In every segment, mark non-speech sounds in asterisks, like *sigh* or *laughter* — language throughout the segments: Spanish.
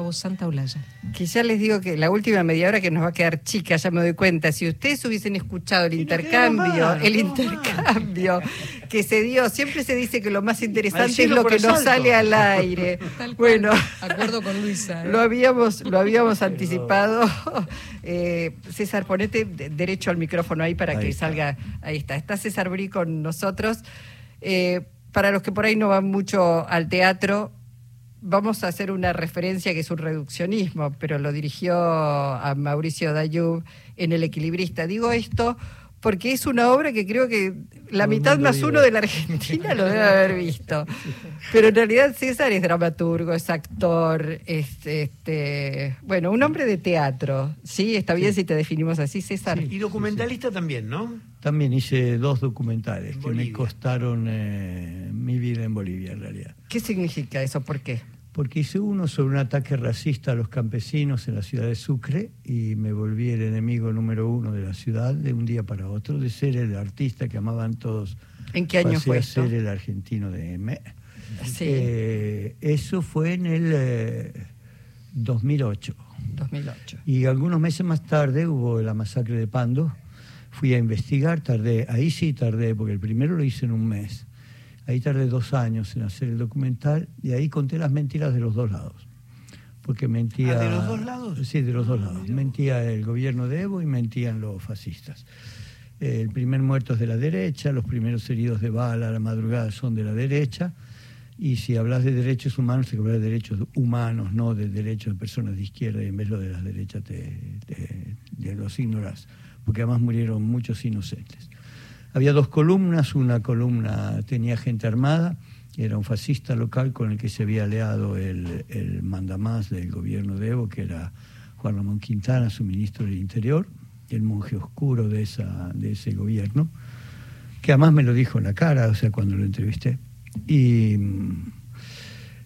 Gustavo Santaolalla. Que ya les digo que la última media hora que nos va a quedar chica, ya me doy cuenta. Si ustedes hubiesen escuchado el intercambio, el intercambio que se dio, siempre se dice que lo más interesante es lo que nos sale al aire. *laughs* bueno, acuerdo con Luisa. ¿eh? Lo habíamos, lo habíamos anticipado. *laughs* Eh, César, ponete derecho al micrófono ahí para que salga. Ahí está. Está César Brí con nosotros. Eh, para los que por ahí no van mucho al teatro, vamos a hacer una referencia que es un reduccionismo, pero lo dirigió a Mauricio Dayub en El Equilibrista. Digo esto porque es una obra que creo que la mitad más uno de la Argentina lo debe haber visto. Pero en realidad César es dramaturgo, es actor, es este, bueno, un hombre de teatro. Sí, está bien si te definimos así, César. y documentalista también, ¿no? También hice dos documentales que me costaron eh, mi vida en Bolivia, en realidad. ¿Qué significa eso? ¿Por qué? Porque hice uno sobre un ataque racista a los campesinos en la ciudad de Sucre y me volví el enemigo número uno de la ciudad de un día para otro, de ser el artista que amaban todos. ¿En qué año fue ser el argentino de M. Sí. Eh, eso fue en el 2008. Eh, 2008. Y algunos meses más tarde hubo la masacre de Pando. Fui a investigar, tardé, ahí sí tardé, porque el primero lo hice en un mes Ahí tardé dos años en hacer el documental y ahí conté las mentiras de los dos lados. Porque mentía. ¿Ah, ¿De los dos lados? Sí, de los dos ah, lados. Mentía el gobierno de Evo y mentían los fascistas. El primer muerto es de la derecha, los primeros heridos de bala a la madrugada son de la derecha. Y si hablas de derechos humanos, te hablas de derechos humanos, no de derechos de personas de izquierda, y en vez de de las derechas te, te los ignoras, porque además murieron muchos inocentes. Había dos columnas, una columna tenía gente armada, era un fascista local con el que se había aliado el, el mandamás del gobierno de Evo, que era Juan Ramón Quintana, su ministro del Interior, el monje oscuro de, esa, de ese gobierno, que además me lo dijo en la cara, o sea, cuando lo entrevisté. Y mm,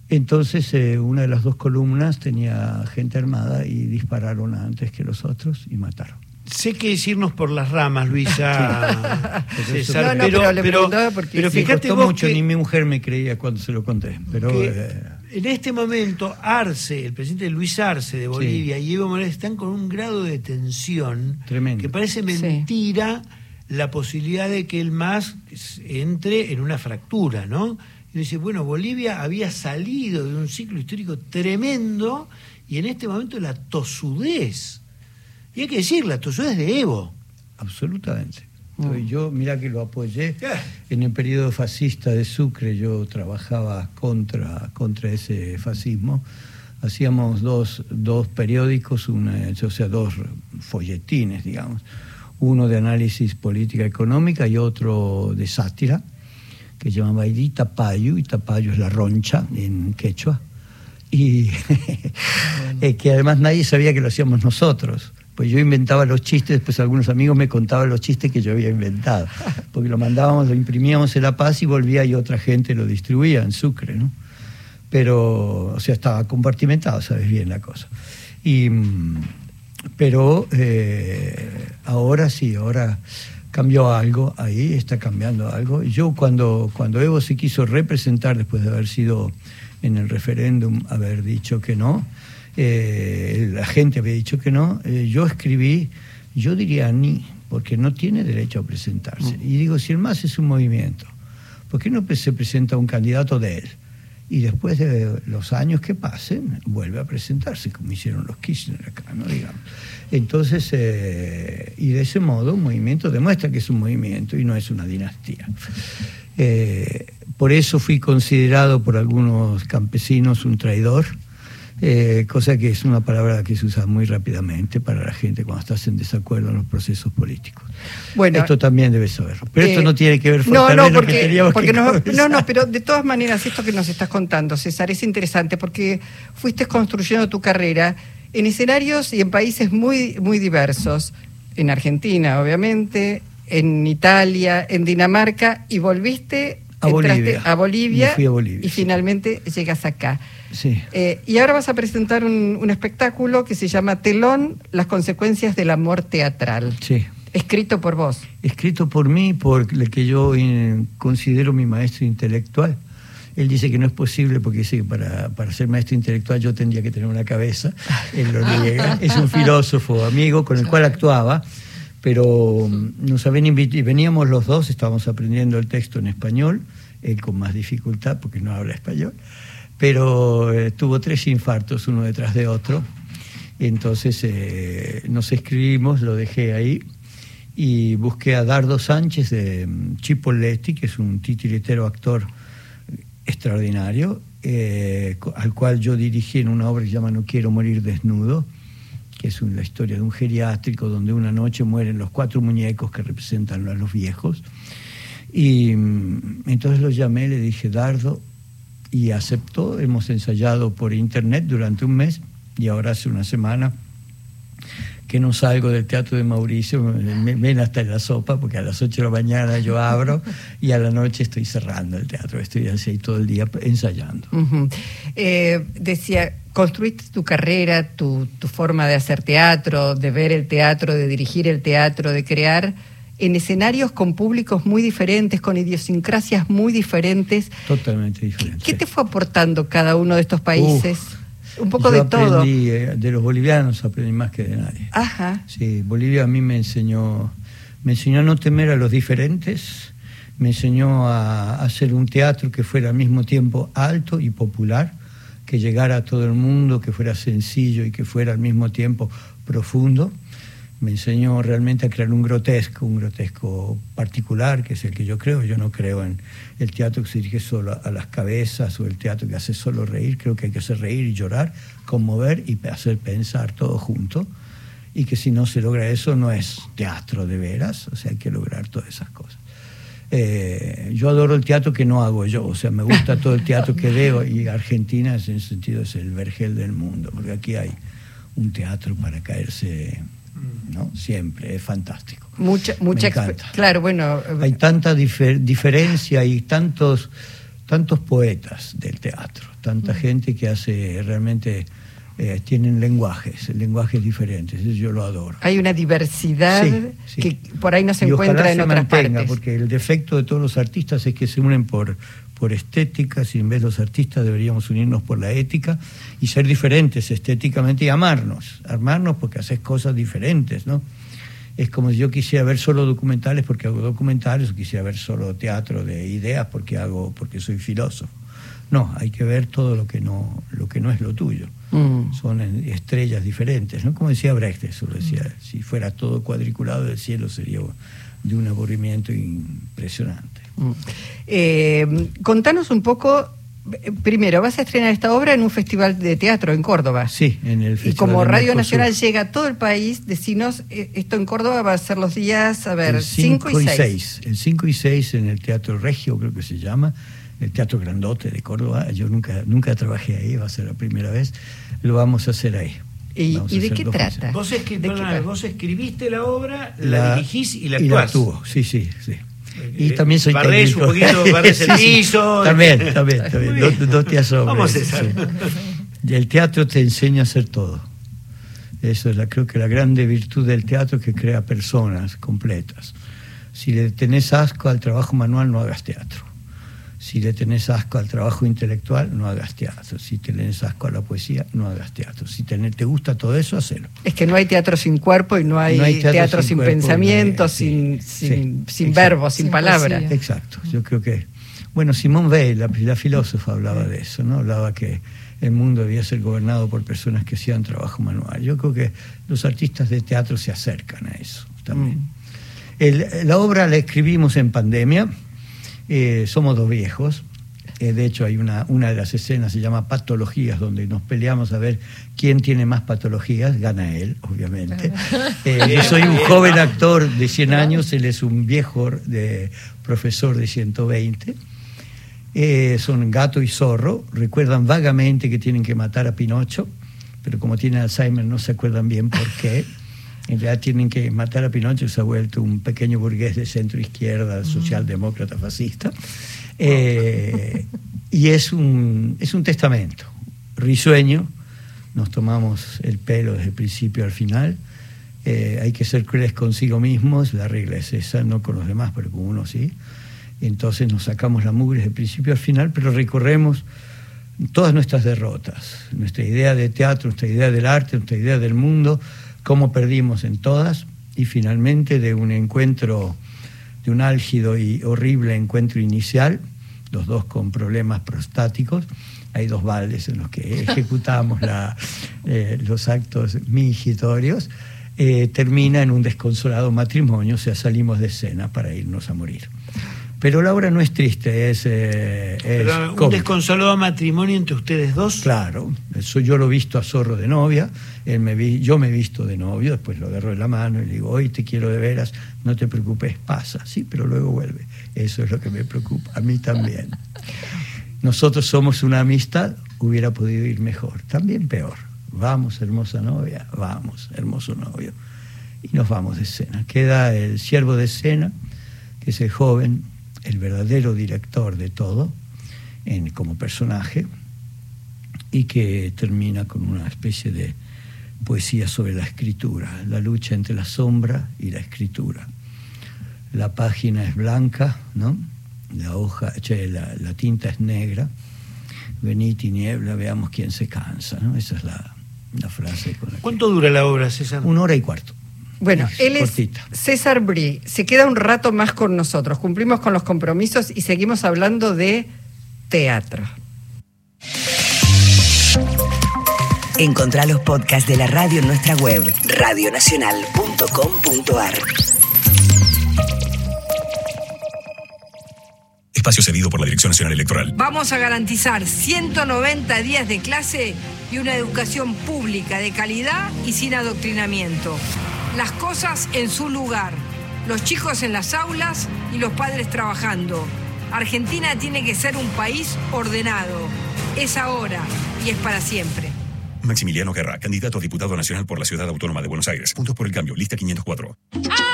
entonces eh, una de las dos columnas tenía gente armada y dispararon antes que los otros y mataron. Sé que es irnos por las ramas, Luisa. *laughs* César, no, no, pero, pero, fíjate mucho, ni mi mujer me creía cuando se lo conté. Pero eh, en este momento Arce, el presidente Luis Arce de Bolivia y Evo Morales están con un grado de tensión Tremendo. que parece mentira la posibilidad de que el MAS entre en una fractura, ¿no? Y dice, bueno, Bolivia había salido de un ciclo histórico tremendo y en este momento la tosudez y hay que decirla, tú es de Evo. Absolutamente. Mm. Yo, mira que lo apoyé. En el periodo fascista de Sucre yo trabajaba contra, contra ese fascismo. Hacíamos dos, dos periódicos, una, o sea, dos folletines, digamos. Uno de análisis política económica y otro de sátira, que se llamaba Itapayu. Itapayu es la roncha en quechua. Y *laughs* que además nadie sabía que lo hacíamos nosotros pues yo inventaba los chistes, después algunos amigos me contaban los chistes que yo había inventado, *laughs* porque lo mandábamos, lo imprimíamos en La Paz y volvía y otra gente lo distribuía en Sucre, ¿no? Pero, o sea, estaba compartimentado, sabes bien la cosa. Y, pero eh, ahora sí, ahora cambió algo, ahí está cambiando algo. Yo cuando, cuando Evo se quiso representar después de haber sido en el referéndum, haber dicho que no, eh, la gente había dicho que no, eh, yo escribí, yo diría ni, porque no tiene derecho a presentarse. Mm. Y digo, si el MAS es un movimiento, ¿por qué no se presenta un candidato de él? Y después de los años que pasen, vuelve a presentarse, como hicieron los Kirchner acá, ¿no? Digamos. Entonces, eh, y de ese modo, un movimiento demuestra que es un movimiento y no es una dinastía. por eso fui considerado por algunos campesinos un traidor eh, cosa que es una palabra que se usa muy rápidamente para la gente cuando estás en desacuerdo en los procesos políticos. Bueno, esto también debe saberlo. Pero esto eh, no tiene que ver no, no, porque, porque no, no, no, pero de todas maneras esto que nos estás contando, César, es interesante porque fuiste construyendo tu carrera en escenarios y en países muy, muy diversos. En Argentina, obviamente, en Italia, en Dinamarca, y volviste a Bolivia. a Bolivia, y, a Bolivia, y finalmente llegas acá. Sí. Eh, y ahora vas a presentar un, espectáculo que se llama Telón, las consecuencias del amor teatral. Sí. Escrito por vos. Escrito por mí, por el que yo eh, considero mi maestro intelectual, Él dice que no es posible porque dice que para, para ser maestro intelectual yo tendría que tener una cabeza. Él lo niega. *laughs* Es un filósofo amigo con el cual actuaba, pero nos habían invitado, veníamos los dos, estábamos aprendiendo el texto en español, él con más dificultad porque no habla español, pero eh, tuvo tres infartos uno detrás de otro. Entonces eh, nos escribimos, lo dejé ahí y busqué a Dardo Sánchez de mm, Chipolletti, que es un titiritero actor extraordinario, eh, al cual yo dirigí en una obra que se llama No quiero morir desnudo, que es la historia de un geriátrico donde una noche mueren los cuatro muñecos que representan a los viejos. Y mm, entonces lo llamé, le dije, Dardo, y aceptó. Hemos ensayado por internet durante un mes y ahora hace una semana que no salgo del teatro de Mauricio, me ven hasta la sopa, porque a las 8 de la mañana yo abro y a la noche estoy cerrando el teatro, estoy así todo el día ensayando. Eh, decía, construiste tu carrera, tu, tu forma de hacer teatro, de ver el teatro, de dirigir el teatro, de crear en escenarios con públicos muy diferentes, con idiosincrasias muy diferentes. Totalmente diferentes. ¿Qué te fue aportando cada uno de estos países? Un poco de todo. Eh, de los bolivianos aprendí más que de nadie. Ajá. Sí, Bolivia a mí me enseñó, me enseñó a no temer a los diferentes, me enseñó a hacer un teatro que fuera al mismo tiempo alto y popular, que llegara a todo el mundo, que fuera sencillo y que fuera al mismo tiempo profundo me enseñó realmente a crear un grotesco, un grotesco particular, que es el que yo creo. Yo no creo en el teatro que se dirige solo a las cabezas o el teatro que hace solo reír. Creo que hay que hacer reír y llorar, conmover y hacer pensar todo junto. Y que si no se logra eso no es teatro de veras, o sea, hay que lograr todas esas cosas. Eh, yo adoro el teatro que no hago yo, o sea, me gusta todo el teatro que veo y Argentina en ese sentido es el vergel del mundo, porque aquí hay un teatro para caerse ¿no? Siempre, es fantástico. Mucha, mucha Claro, bueno. Hay tanta diferencia y tantos, tantos poetas del teatro, tanta gente que hace realmente. Eh, tienen lenguajes, lenguajes diferentes, eso yo lo adoro. Hay una diversidad que por ahí no se encuentra en otras partes. Porque el defecto de todos los artistas es que se unen por, por estética, si en vez de los artistas deberíamos unirnos por la ética y ser diferentes estéticamente y amarnos, amarnos porque haces cosas diferentes, ¿no? Es como si yo quisiera ver solo documentales porque hago documentales o quisiera ver solo teatro de ideas porque hago porque soy filósofo. No, hay que ver todo lo que no lo que no es lo tuyo. Mm. Son estrellas diferentes, ¿no? Como decía Brecht, eso decía, mm. si fuera todo cuadriculado el cielo sería de un aburrimiento impresionante. Mm. Eh, contanos un poco, primero, vas a estrenar esta obra en un festival de teatro en Córdoba. Sí, en el festival. Y como Radio Nacional llega a todo el país, decinos, eh, esto en Córdoba va a ser los días, a ver, 5 y 6. El 5 y 6 en el Teatro Regio, creo que se llama, el Teatro Grandote de Córdoba. Yo nunca, nunca trabajé ahí, va a ser la primera vez. Lo vamos a hacer ahí. ¿Y, de qué trata? ¿Vos, escribiste la obra, la, dirigís y la actuás. La sí, sí, sí. Y también soy barrés técnico. un poquito, *laughs* barrés el piso. también, también, también. Dos, días Vamos a Y el teatro te enseña a hacer todo. Eso es la, creo que la grande virtud del teatro que crea personas completas. Si le tenés asco al trabajo manual, no hagas teatro. Si le tenés asco al trabajo intelectual, no hagas teatro. Si te tenés asco a la poesía, no hagas teatro. Si te, te gusta todo eso, hacelo. Es que no hay teatro sin cuerpo y no hay, teatro, sin, pensamiento, sin, sin, sin verbo, sin, palabra. Exacto. Yo creo que. Bueno, Simón Weil, la, la filósofa, hablaba de eso, ¿no? Hablaba que el mundo debía ser gobernado por personas que hacían trabajo manual. Yo creo que los artistas de teatro se acercan a eso también. Mm. la obra la escribimos en pandemia eh, somos dos viejos. Eh, de hecho, hay una, una de las escenas, se llama Patologías, donde nos peleamos a ver quién tiene más patologías. Gana él, obviamente. Eh, yo soy un joven actor de 100 años, él es un viejo de, profesor de 120. son gato y zorro. Recuerdan vagamente que tienen que matar a Pinocho, pero como tienen Alzheimer no se acuerdan bien por qué. En realidad tienen que matar a Pinocho, se ha vuelto un pequeño burgués de centro izquierda, socialdemócrata, fascista. Eh, y es un, es un testamento risueño, nos tomamos el pelo desde el principio al final. Eh, hay que ser crueles consigo mismos, la regla es esa, no con los demás, pero con uno sí. Entonces nos sacamos la mugre de principio al final, pero recorremos todas nuestras derrotas, nuestra idea de teatro, nuestra idea del arte, nuestra idea del mundo, cómo perdimos en todas y finalmente de un encuentro, de un álgido y horrible encuentro inicial, los dos con problemas prostáticos, hay dos baldes en los que *laughs* ejecutamos la, eh, los actos mingitorios, eh, termina en un desconsolado matrimonio, o sea, salimos de escena para irnos a morir. Pero la obra no es triste, es. Eh, un desconsolado matrimonio entre ustedes dos. Claro, eso yo lo he visto a Zorro de novia, él me vi, yo me he visto de novio, después lo agarro de la mano y le digo, hoy te quiero de veras, no te preocupes, pasa, sí, pero luego vuelve. Eso es lo que me preocupa, a mí también. *laughs* Nosotros somos una amistad, hubiera podido ir mejor, también peor. Vamos, hermosa novia, vamos, hermoso novio. Y nos vamos de escena. Queda el siervo de escena, que es el joven el verdadero director de todo en, como personaje y que termina con una especie de poesía sobre la escritura, la lucha entre la sombra y la escritura. La página es blanca, ¿no? La hoja, la, tinta es negra. Venid niebla, veamos quién se cansa, ¿no? Esa es la, frase. Con ¿Cuánto dura la obra, César? Una hora y cuarto. Bueno, él es César Brie. Se queda un rato más con nosotros. Cumplimos con los compromisos y seguimos hablando de teatro. Encontrá los podcasts de la radio en nuestra web, radionacional.com.ar. Espacio cedido por la Dirección Nacional Electoral. Vamos a garantizar 190 días de clase y una educación pública de calidad y sin adoctrinamiento las cosas en su lugar, los chicos en las aulas y los padres trabajando. Argentina tiene que ser un país ordenado. Es ahora y es para siempre. Maximiliano Guerra, candidato a diputado nacional por la Ciudad Autónoma de Buenos Aires. Puntos por el cambio, lista 504.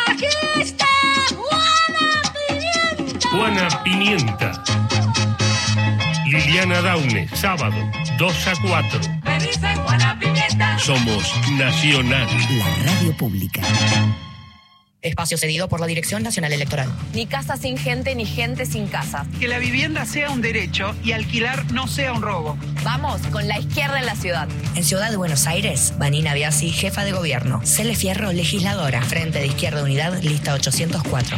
¡Aquí está Juana Pimienta! Juana Pimienta. Liliana Daune, sábado, 2 a 4. Somos Nacional. La radio pública. Espacio cedido por la Dirección Nacional Electoral. Ni casa sin gente, ni gente sin casa. Que la vivienda sea un derecho y alquilar no sea un robo. Vamos, con la izquierda en la ciudad. En Ciudad de Buenos Aires, Vanina Biasi, jefa de gobierno. Cele Fierro, legisladora. Frente de Izquierda Unidad, lista 804.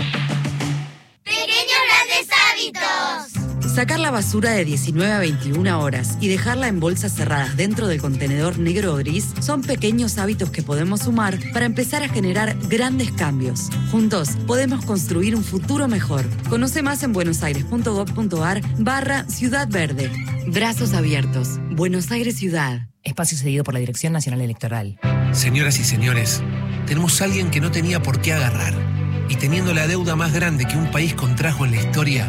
Sacar la basura de 19 a 21 horas y dejarla en bolsas cerradas dentro del contenedor negro o gris son pequeños hábitos que podemos sumar para empezar a generar grandes cambios. Juntos podemos construir un futuro mejor. Conoce más en buenosaires.gov.ar barra Ciudad Verde. Brazos abiertos. Buenos Aires Ciudad. Espacio cedido por la Dirección Nacional Electoral. Señoras y señores, tenemos a alguien que no tenía por qué agarrar. Y teniendo la deuda más grande que un país contrajo en la historia,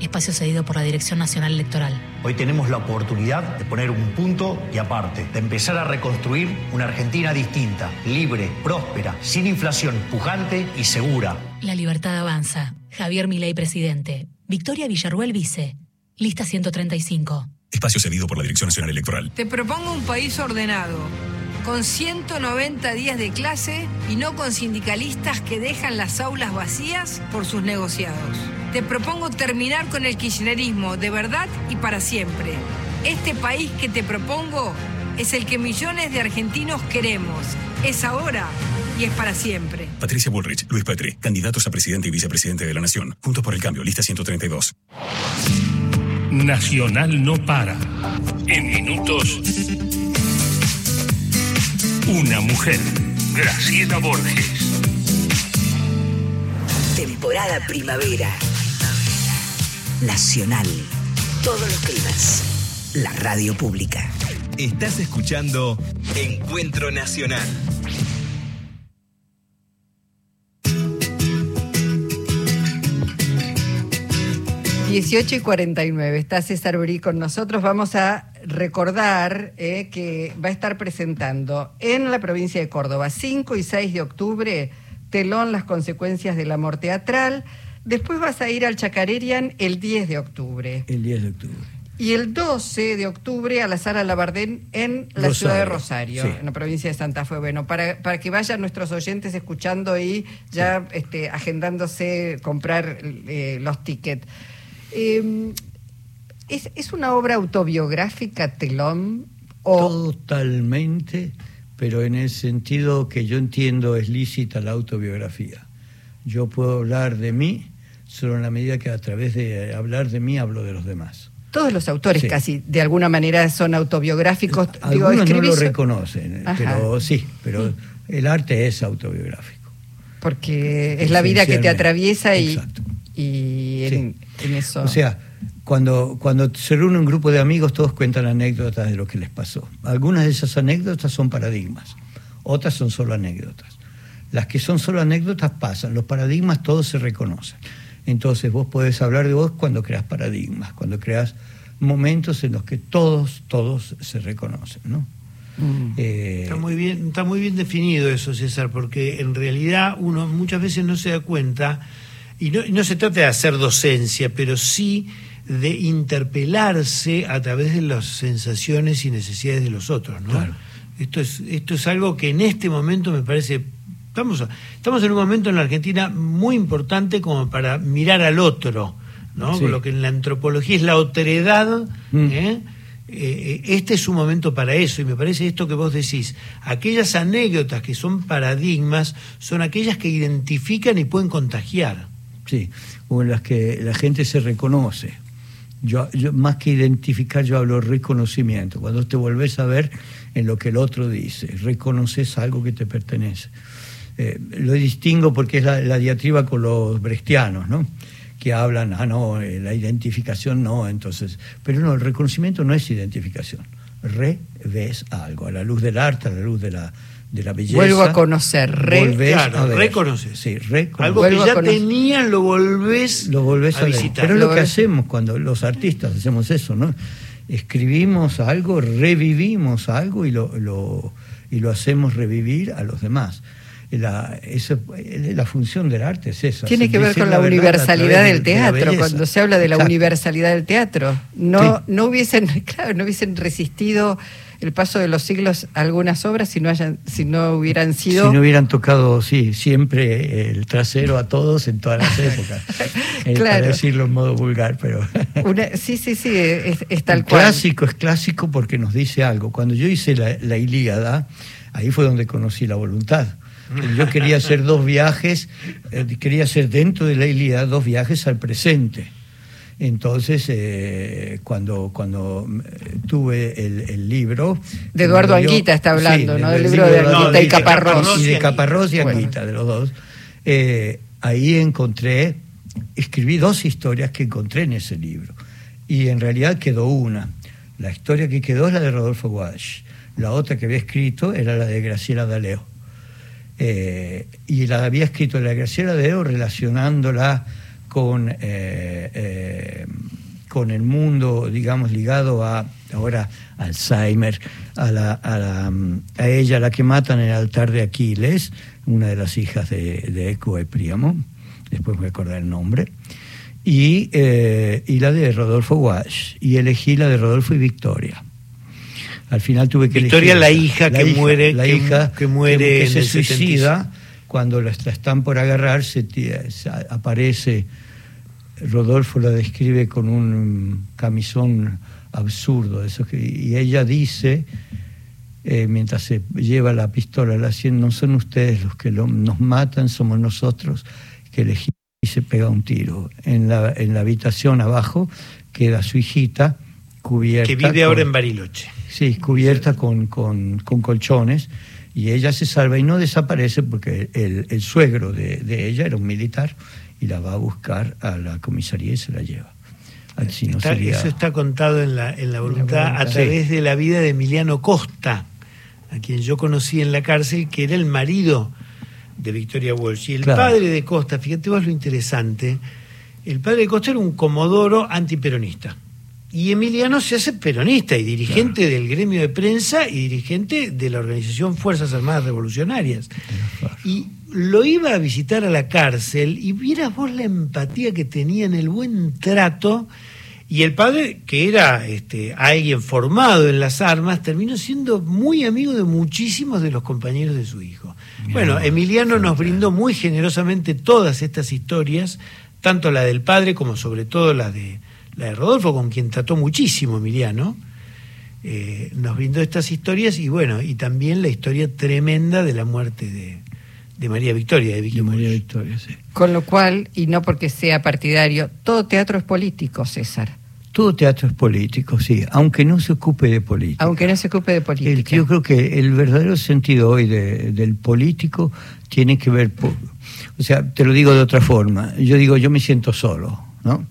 Espacio cedido por la Dirección Nacional Electoral. Hoy tenemos la oportunidad de poner un punto y aparte, de empezar a reconstruir una Argentina distinta, libre, próspera, sin inflación, pujante y segura. La libertad avanza. Javier Milei, presidente. Victoria Villarruel, vice. Lista 135. Espacio cedido por la Dirección Nacional Electoral. Te propongo un país ordenado, con 190 días de clase y no con sindicalistas que dejan las aulas vacías por sus negociados. Te propongo terminar con el kirchnerismo de verdad y para siempre. Este país que te propongo es el que millones de argentinos queremos. Es ahora y es para siempre. Patricia Bullrich, Luis Petri, candidatos a presidente y vicepresidente de la Nación. Juntos por el cambio, lista 132. Nacional no para. En minutos. Una mujer. Graciela Borges. Temporada primavera. Nacional. Todos los climas. La radio pública. Estás escuchando Encuentro Nacional. 18 y 49. Está César Brí con nosotros. Vamos a recordar eh, que va a estar presentando en la provincia de Córdoba 5 y 6 de octubre Telón, las consecuencias del amor teatral. Después vas a ir al Chacarerian el 10 de octubre. El 10 de octubre. Y el 12 de octubre a la Sala Labardén en la Rosario, ciudad de Rosario, sí. en la provincia de Santa Fe. Bueno, para, para que vayan nuestros oyentes escuchando y ya este, agendándose comprar eh, los tickets. Eh, ¿es, ¿Es una obra autobiográfica, Telón? O... Totalmente, pero en el sentido que yo entiendo es lícita la autobiografía. Yo puedo hablar de mí solo en la medida que a través de hablar de mí hablo de los demás. Todos los autores Sí. casi de alguna manera son autobiográficos. Digo, Algunos no lo reconocen, Ajá. pero sí, pero el arte es autobiográfico. Porque es la vida que te atraviesa y, Exacto. y en, en eso. O sea, cuando, cuando se reúne un grupo de amigos, todos cuentan anécdotas de lo que les pasó. Algunas de esas anécdotas son paradigmas, otras son solo anécdotas. Las que son solo anécdotas pasan, los paradigmas todos se reconocen. Entonces vos podés hablar de vos cuando creas paradigmas, cuando creas momentos en los que todos, todos se reconocen, ¿no? Eh, Está muy bien, está muy bien definido eso, César, porque en realidad uno muchas veces no se da cuenta, y no, y no se trata de hacer docencia, pero sí de interpelarse a través de las sensaciones y necesidades de los otros, ¿no? Esto es, esto es algo que en este momento me parece. Estamos, estamos en un momento en la Argentina muy importante como para mirar al otro, ¿no? Sí. Lo que en la antropología es la otredad, ¿eh? Eh, este es un momento para eso y me parece esto que vos decís, aquellas anécdotas que son paradigmas son aquellas que identifican y pueden contagiar. Sí, o en las que la gente se reconoce. Yo, yo más que identificar, yo hablo de reconocimiento. Cuando te volvés a ver en lo que el otro dice, reconoces algo que te pertenece. Eh, lo distingo porque es la, la diatriba con los brechtianos, ¿no? que hablan, ah, no, eh, la identificación no, entonces. Pero no, el reconocimiento no es identificación. Reves algo, a la luz del arte, a la luz de la, de la belleza. Vuelvo a conocer, re- Claro, a ver. reconoces. Sí, reconoces. Algo que Vuelvo ya tenían lo volvés, lo volvés a, a ver. visitar. Pero es Lo lo que hacemos cuando los artistas hacemos eso, ¿no? Escribimos algo, revivimos algo y lo, lo- y lo hacemos revivir a los demás. La, eso- la función del arte es esa. Tiene que ver con la la universalidad del de- de teatro, belleza. cuando se habla de la Exacto. universalidad del teatro. No, no hubiesen, *laughs* claro, no hubiesen resistido el paso de los siglos algunas obras si no hayan, si no hubieran sido Si no hubieran tocado, sí, siempre el trasero a todos en todas las *laughs* épocas. Eh, Para Claro. decirlo en modo vulgar, pero. *laughs* una- sí, sí, sí, es, es tal el cual. clásico es clásico porque nos dice algo. Cuando yo hice la, la Ilíada, ahí fue donde conocí la voluntad. *laughs* Yo quería hacer dos viajes, eh, quería hacer dentro de la Ilíada dos viajes al presente. Entonces, eh, cuando, cuando eh, tuve el, el libro... De Eduardo dio- Anguita está hablando, ¿no? Del del libro de No, Anguita de y Caparrós. y de Caparrós y Bueno. Anguita, de los dos. Eh, ahí encontré, escribí dos historias que encontré en ese libro. Y en realidad quedó una. La historia que quedó es la de Rodolfo Walsh. La otra que había escrito era la de Graciela D'Aleo. Eh, y la había escrito la de Graciela D'Aleo relacionándola con, eh, eh, con el mundo, digamos, ligado a ahora Alzheimer, a, a, la, ella, la que matan en el altar de Aquiles, una de las hijas de, Eco y Príamo, después voy a acordar el nombre, y, y la de Rodolfo Walsh, y elegí la de Rodolfo y Victoria. Al final tuve que Victoria, elegir la hija que muere- la que- hija que muere que, se suicida. cuando la, la están por agarrar se, aparece Rodolfo la describe con un camisón absurdo eso que- y ella dice eh, mientras se lleva la pistola a la sien no son ustedes los que lo- nos matan somos nosotros que elegimos y se pega un tiro en la, en la habitación abajo queda su hijita cubierta que vive con- ahora en Bariloche. Sí, cubierta con, con- con colchones y ella se salva y no desaparece porque el, el suegro de, de ella era un militar y la va a buscar a la comisaría y se la lleva. Así no Está- sería... Eso está contado en la, en la voluntad a voluntad. través de la vida de Emiliano Costa, a quien yo conocí en la cárcel, que era el marido de Victoria Walsh. Y el Claro. padre de Costa, fíjate vos lo interesante, el padre de Costa era un comodoro antiperonista. Y Emiliano se hace peronista y dirigente del gremio de prensa y dirigente de la organización Fuerzas Armadas Revolucionarias. Y lo iba a visitar a la cárcel y vieras vos la empatía que tenía en el buen trato. Y el padre, que era este, alguien formado en las armas, terminó siendo muy amigo de muchísimos de los compañeros de su hijo. Bueno, Emiliano nos brindó muy generosamente todas estas historias, tanto la del padre como sobre todo la de, la de Rodolfo, con quien trató muchísimo Emiliano. Eh, nos brindó estas historias y bueno, y también la historia tremenda de la muerte de, de María Victoria, de Vicky De María. Victoria, sí. Con lo cual, y no porque sea partidario, todo teatro es político, César. Todo teatro es político, sí, aunque no se ocupe de política. Aunque no se ocupe de El- política. yo creo que el verdadero sentido hoy de- del político tiene que ver, po- o sea, te lo digo de otra forma, yo digo, yo me siento solo, ¿no?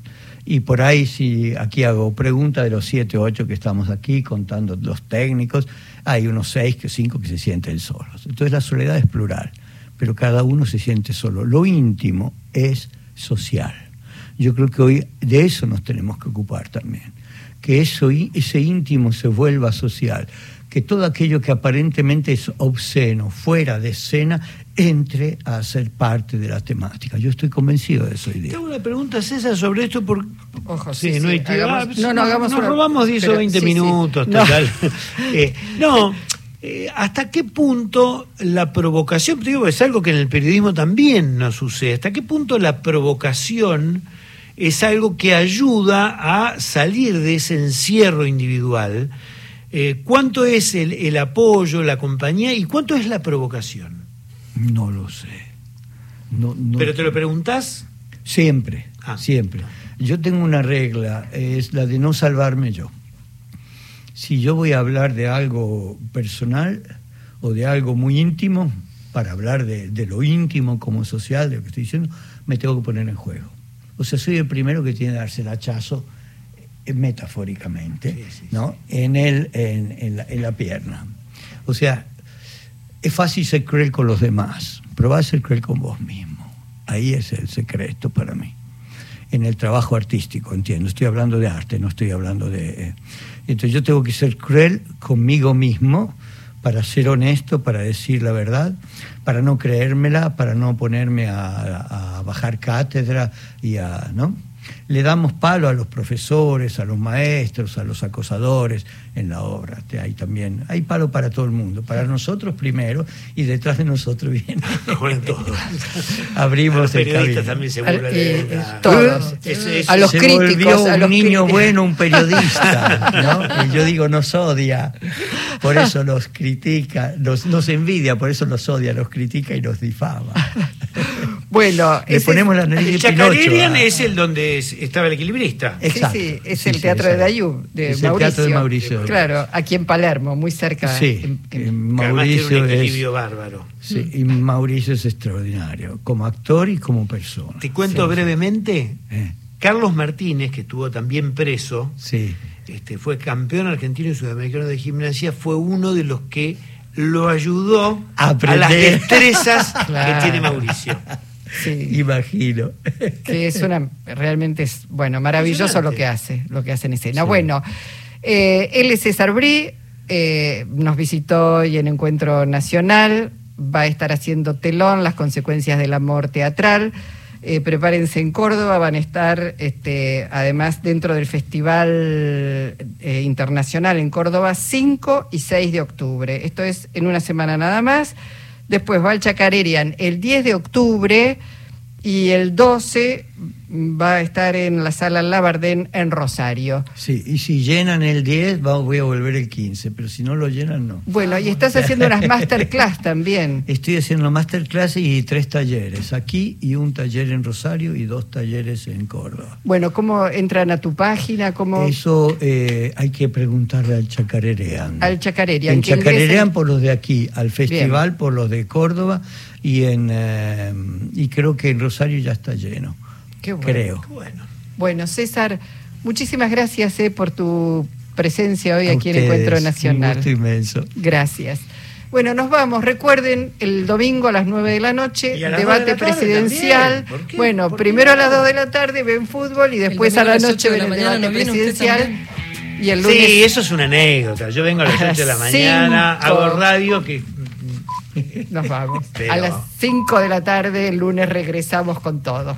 Y por ahí, si aquí hago preguntas de los siete o ocho que estamos aquí contando los técnicos, hay unos seis, que cinco que se sienten solos. Entonces la soledad es plural, pero cada uno se siente solo. Lo íntimo es social. Yo creo que hoy de eso nos tenemos que ocupar también, que eso, ese íntimo se vuelva social, que todo aquello que aparentemente es obsceno, fuera de escena, entre a ser parte de la temática. Yo estoy convencido de eso hoy Te día. hago una pregunta, César, sobre esto. Por... Ojo, Sí, sí, no, sí, hagamos- no, no, hagamos nos una- robamos 10 o pero- 20 sí, sí. minutos, No. total. *laughs* Eh, no, eh, ¿hasta qué punto la provocación, te digo, es algo que en el periodismo también nos sucede, ¿hasta qué punto la provocación es algo que ayuda a salir de ese encierro individual? Eh, ¿Cuánto es el, el apoyo, la compañía y cuánto es la provocación? No lo sé. No, no- ¿Pero te lo preguntás? Siempre, Ah. siempre. Yo tengo una regla, es la de no salvarme yo. Si yo voy a hablar de algo personal o de algo muy íntimo, para hablar de, de lo íntimo como social, de lo que estoy diciendo, me tengo que poner en juego. O sea, soy el primero que tiene que darse el hachazo metafóricamente, ¿no? En, el, en, en la, en la pierna. O sea, es fácil ser cruel con los demás, pero vas a ser cruel con vos mismo. Ahí es el secreto para mí. En el trabajo artístico, entiendo. Estoy hablando de arte, no estoy hablando de... eh, Entonces yo tengo que ser cruel conmigo mismo para ser honesto, para decir la verdad, para no creérmela, para no ponerme a, a bajar cátedra y a... ¿no? Le damos palo a los profesores, a los maestros, a los acosadores en la obra. Te- Hay también, hay palo para todo el mundo, para nosotros primero y detrás de nosotros viene. *laughs* Bueno, todos. *laughs* Abrimos los el periodistas camino. también se burlan de y la- todos. A los se críticos, volvió a un los niño críticos. bueno, un periodista, *laughs* ¿no? Y yo digo, nos odia, por eso los critica, nos, nos envidia, por eso los odia, los critica y nos difama. Bueno, Le ponemos la nariz El de Pinocho. Chacarerian a- es el donde es- estaba el equilibrista. Sí, Exacto. sí, es Sí, el sí, teatro de. Dayú, de Es el Mauricio. teatro de Mauricio. Claro, aquí en Palermo, muy cerca. Sí, en- en- además tiene Mauricio un es, equilibrio bárbaro. sí, y Mauricio es extraordinario, como actor y como persona. Te cuento Sí, brevemente. Eh, Carlos Martínez, que estuvo también preso, sí. este, fue campeón argentino y sudamericano de gimnasia, fue uno de los que lo ayudó a, Aprender. las destrezas Claro. *laughs* que tiene Mauricio. Sí, Imagino. que es una realmente es bueno maravilloso lo que hace lo que hace en escena Sí. bueno eh, él es César Brí eh, nos visitó hoy en Encuentro Nacional va a estar haciendo telón las consecuencias del amor teatral Eh, prepárense en Córdoba, van a estar este, además dentro del Festival eh, Internacional en Córdoba 5 y 6 de octubre. Esto es en una semana nada más. Después va al Chacarerian el 10 de octubre y el 12 va a estar en la sala Labardén en Rosario. Sí, y si llenan el 10, va- voy a volver el 15, pero si no lo llenan, no. Bueno, y estás haciendo unas *laughs* masterclass también. Estoy haciendo masterclass y tres talleres, aquí y un taller en Rosario y dos talleres en Córdoba. Bueno, ¿cómo entran a tu página? ¿Cómo Eso eh, hay que preguntarle al Chacarerean. al Chacarerian? En Chacarerean por los de aquí, al festival por los de Córdoba y en eh, y creo que en Rosario ya está lleno. Qué bueno. Creo. Bueno, César, muchísimas gracias eh, por tu presencia hoy A aquí en ustedes, Encuentro Un Nacional. gusto inmenso. Gracias. Bueno, nos vamos. Recuerden, el domingo a las 9 de la noche, debate 2 de la tarde presidencial. también. ¿Por qué? Bueno, ¿Por qué primero a las 2 de la tarde ven fútbol y después a la noche 8 de ven el debate ¿no viene usted presidencial. Y el lunes. Sí, eso es una anécdota. Yo vengo a las A 8 de la mañana, cinco. hago radio que Nos vamos. Pero- *laughs* A las 5 de la tarde, el lunes regresamos con todo.